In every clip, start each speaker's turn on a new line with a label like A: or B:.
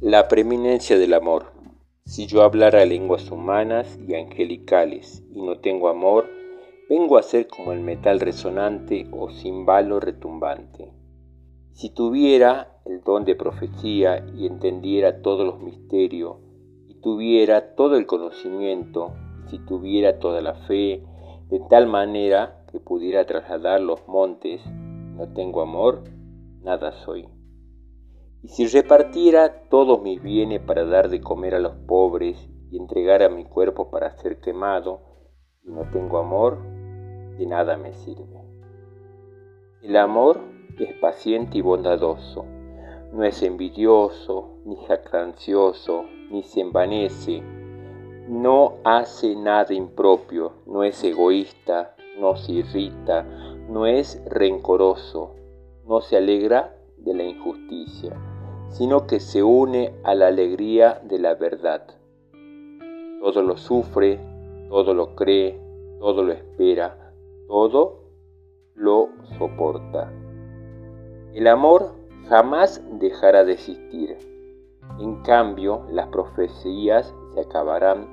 A: La preeminencia del amor. Si yo hablara lenguas humanas y angelicales y no tengo amor, vengo a ser como el metal resonante o cimbalo retumbante. Si tuviera el don de profecía y entendiera todos los misterios, y tuviera todo el conocimiento, y si tuviera toda la fe, de tal manera que pudiera trasladar los montes, no tengo amor, nada soy. Y si repartiera todos mis bienes para dar de comer a los pobres y entregara mi cuerpo para ser quemado, y no tengo amor, de nada me sirve. El amor es paciente y bondadoso, no es envidioso, ni jactancioso, ni se envanece, no hace nada impropio, no es egoísta, no se irrita, no es rencoroso, no se alegra de la injusticia, sino que se une a la alegría de la verdad. Todo lo sufre, todo lo cree, todo lo espera, todo lo soporta. El amor jamás dejará de existir. En cambio, las profecías se acabarán,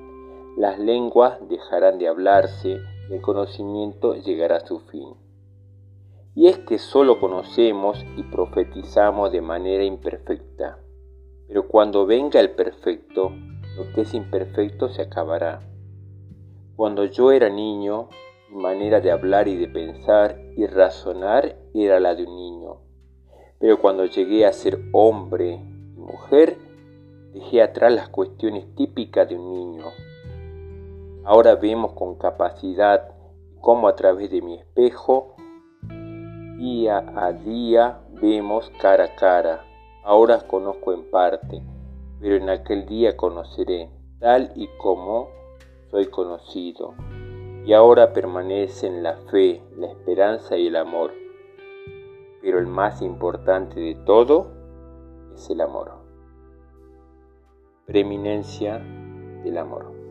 A: las lenguas dejarán de hablarse y el conocimiento llegará a su fin. Y es que solo conocemos y profetizamos de manera imperfecta. Pero cuando venga el perfecto, lo que es imperfecto se acabará. Cuando yo era niño, mi manera de hablar y de pensar y razonar era la de un niño. Pero cuando llegué a ser hombre y mujer, dejé atrás las cuestiones típicas de un niño. Ahora vemos con capacidad cómo a través de mi espejo Día a día vemos cara a cara. Ahora conozco en parte, pero en aquel día conoceré, tal y como soy conocido. Y ahora permanecen la fe, la esperanza y el amor. Pero el más importante de todo es el amor. Preeminencia del amor.